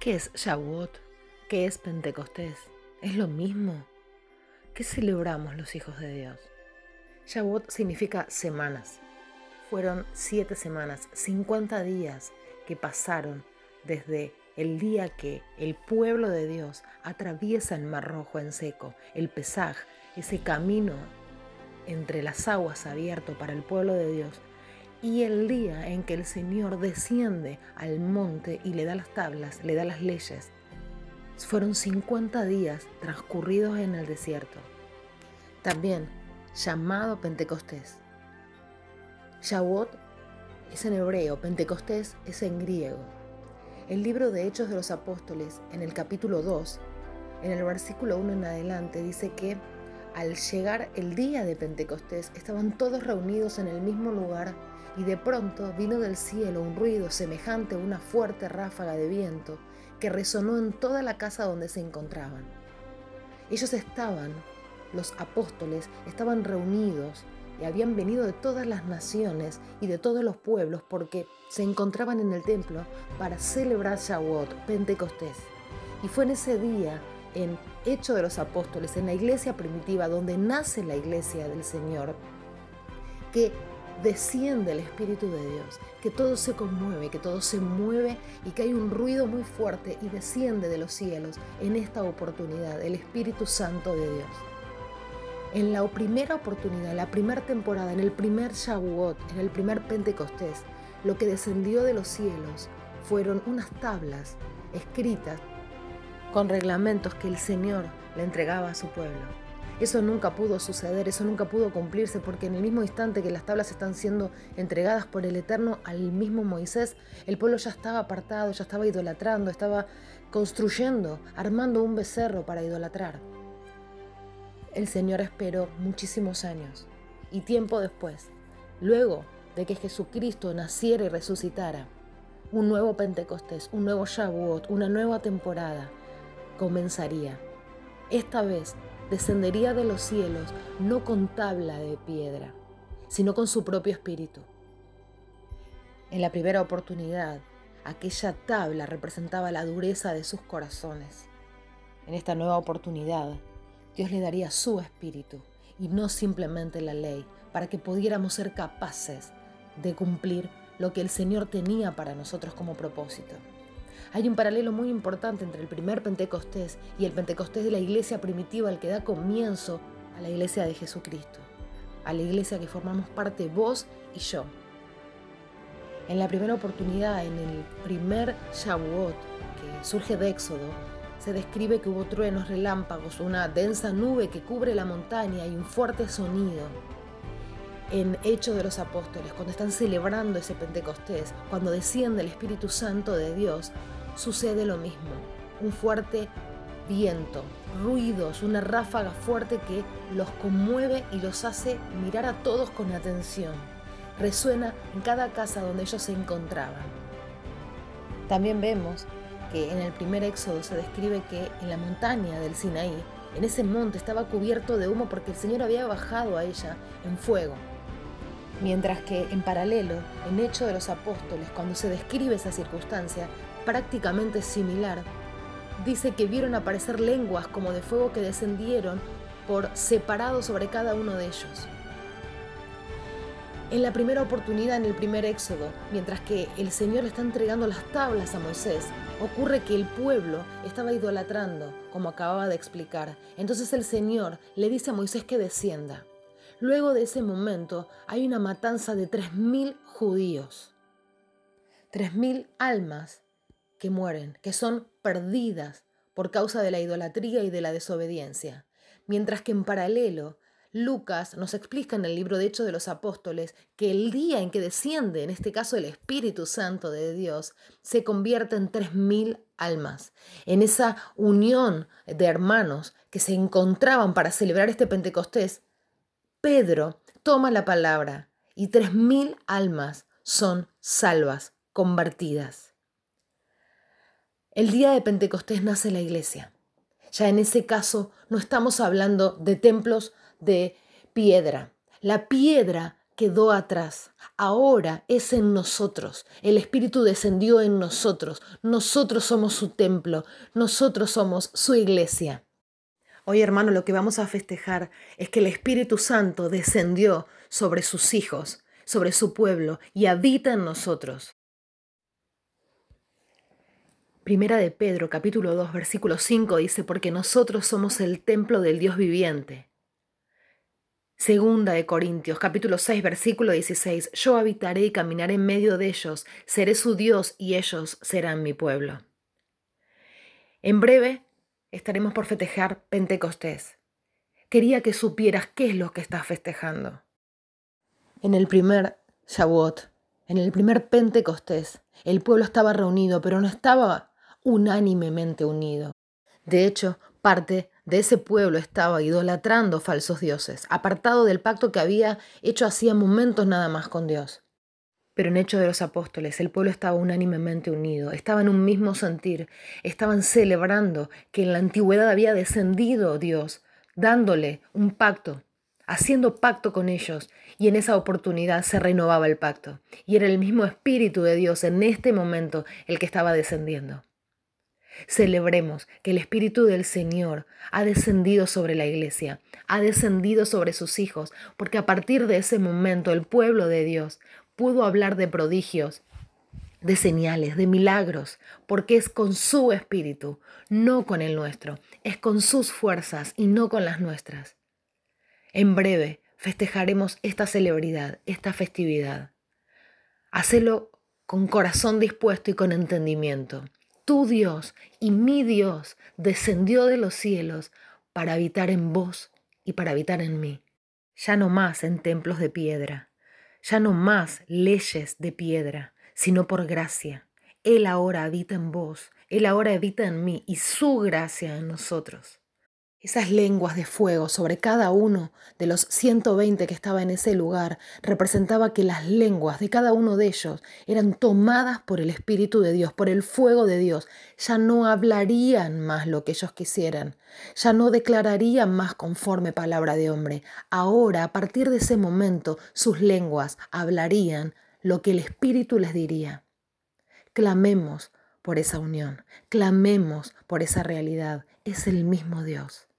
¿Qué es Shavuot? ¿Qué es Pentecostés? ¿Es lo mismo? ¿Qué celebramos los hijos de Dios? Shavuot significa semanas. Fueron siete semanas, 50 días que pasaron desde el día que el pueblo de Dios atraviesa el Mar Rojo en seco, el Pesaj, ese camino entre las aguas abierto para el pueblo de Dios, y el día en que el Señor desciende al monte y le da las tablas, le da las leyes. Fueron 50 días transcurridos en el desierto. También llamado Pentecostés. Shavuot es en hebreo, Pentecostés es en griego. El libro de Hechos de los Apóstoles, en el capítulo 2, en el versículo 1 en adelante, dice que al llegar el día de Pentecostés estaban todos reunidos en el mismo lugar y de pronto vino del cielo un ruido semejante a una fuerte ráfaga de viento que resonó en toda la casa donde se encontraban. Ellos estaban, los apóstoles, estaban reunidos y habían venido de todas las naciones y de todos los pueblos porque se encontraban en el templo para celebrar Shavuot, Pentecostés. Y fue en ese día, en Hecho de los Apóstoles, en la iglesia primitiva, donde nace la iglesia del Señor, que desciende el Espíritu de Dios, que todo se conmueve, que todo se mueve y que hay un ruido muy fuerte y desciende de los cielos en esta oportunidad, el Espíritu Santo de Dios. En la primera oportunidad, en la primera temporada, en el primer Shavuot, en el primer Pentecostés, lo que descendió de los cielos fueron unas tablas escritas con reglamentos que el Señor le entregaba a su pueblo. Eso nunca pudo suceder, eso nunca pudo cumplirse, porque en el mismo instante que las tablas están siendo entregadas por el Eterno al mismo Moisés, el pueblo ya estaba apartado, ya estaba idolatrando, estaba construyendo, armando un becerro para idolatrar. El Señor esperó muchísimos años y tiempo después, luego de que Jesucristo naciera y resucitara, un nuevo Pentecostés, un nuevo Shavuot, una nueva temporada comenzaría. Esta vez descendería de los cielos no con tabla de piedra, sino con su propio espíritu. En la primera oportunidad, aquella tabla representaba la dureza de sus corazones. En esta nueva oportunidad, Dios le daría su espíritu y no simplemente la ley, para que pudiéramos ser capaces de cumplir lo que el Señor tenía para nosotros como propósito. Hay un paralelo muy importante entre el primer Pentecostés y el Pentecostés de la iglesia primitiva, el que da comienzo a la iglesia de Jesucristo, a la iglesia que formamos parte vos y yo. En la primera oportunidad, en el primer Shavuot, que surge de Éxodo, se describe que hubo truenos, relámpagos, una densa nube que cubre la montaña y un fuerte sonido. En Hechos de los Apóstoles, cuando están celebrando ese Pentecostés, cuando desciende el Espíritu Santo de Dios, sucede lo mismo. Un fuerte viento, ruidos, una ráfaga fuerte que los conmueve y los hace mirar a todos con atención. Resuena en cada casa donde ellos se encontraban. También vemos que en el primer éxodo se describe que en la montaña del Sinaí, en ese monte estaba cubierto de humo porque el Señor había bajado a ella en fuego. Mientras que en paralelo, en Hecho de los Apóstoles, cuando se describe esa circunstancia, prácticamente similar, dice que vieron aparecer lenguas como de fuego que descendieron por separado sobre cada uno de ellos. En la primera oportunidad, en el primer éxodo, mientras que el Señor está entregando las tablas a Moisés, ocurre que el pueblo estaba idolatrando, como acababa de explicar. Entonces el Señor le dice a Moisés que descienda. Luego de ese momento hay una matanza de 3.000 judíos. 3.000 almas que mueren, que son perdidas por causa de la idolatría y de la desobediencia. Mientras que en paralelo, Lucas nos explica en el libro de Hechos de los Apóstoles que el día en que desciende, en este caso el Espíritu Santo de Dios, se convierte en tres mil almas. En esa unión de hermanos que se encontraban para celebrar este Pentecostés, Pedro toma la palabra y tres mil almas son salvas, convertidas. El día de Pentecostés nace la iglesia. Ya en ese caso no estamos hablando de templos de piedra. La piedra quedó atrás. Ahora es en nosotros. El Espíritu descendió en nosotros. Nosotros somos su templo. Nosotros somos su iglesia. Hoy, hermano, lo que vamos a festejar es que el Espíritu Santo descendió sobre sus hijos, sobre su pueblo y habita en nosotros. Primera de Pedro, capítulo 2, versículo 5 dice, porque nosotros somos el templo del Dios viviente. Segunda de Corintios, capítulo 6, versículo 16, yo habitaré y caminaré en medio de ellos, seré su Dios y ellos serán mi pueblo. En breve estaremos por festejar Pentecostés. Quería que supieras qué es lo que estás festejando. En el primer Shavuot, en el primer Pentecostés, el pueblo estaba reunido, pero no estaba unánimemente unido. De hecho, parte de ese pueblo estaba idolatrando falsos dioses, apartado del pacto que había hecho hacía momentos nada más con Dios. Pero en Hechos de los Apóstoles el pueblo estaba unánimemente unido, estaba en un mismo sentir, estaban celebrando que en la antigüedad había descendido Dios, dándole un pacto, haciendo pacto con ellos, y en esa oportunidad se renovaba el pacto, y era el mismo Espíritu de Dios en este momento el que estaba descendiendo. Celebremos que el Espíritu del Señor ha descendido sobre la iglesia, ha descendido sobre sus hijos, porque a partir de ese momento el pueblo de Dios pudo hablar de prodigios, de señales, de milagros, porque es con su espíritu, no con el nuestro, es con sus fuerzas y no con las nuestras. En breve festejaremos esta celebridad, esta festividad. Hacelo con corazón dispuesto y con entendimiento. Tu Dios y mi Dios descendió de los cielos para habitar en vos y para habitar en mí, ya no más en templos de piedra ya no más leyes de piedra, sino por gracia. Él ahora habita en vos, Él ahora habita en mí y su gracia en nosotros. Esas lenguas de fuego sobre cada uno de los 120 que estaba en ese lugar representaba que las lenguas de cada uno de ellos eran tomadas por el Espíritu de Dios, por el fuego de Dios. Ya no hablarían más lo que ellos quisieran, ya no declararían más conforme palabra de hombre. Ahora, a partir de ese momento, sus lenguas hablarían lo que el Espíritu les diría. Clamemos por esa unión, clamemos por esa realidad. Es el mismo Dios.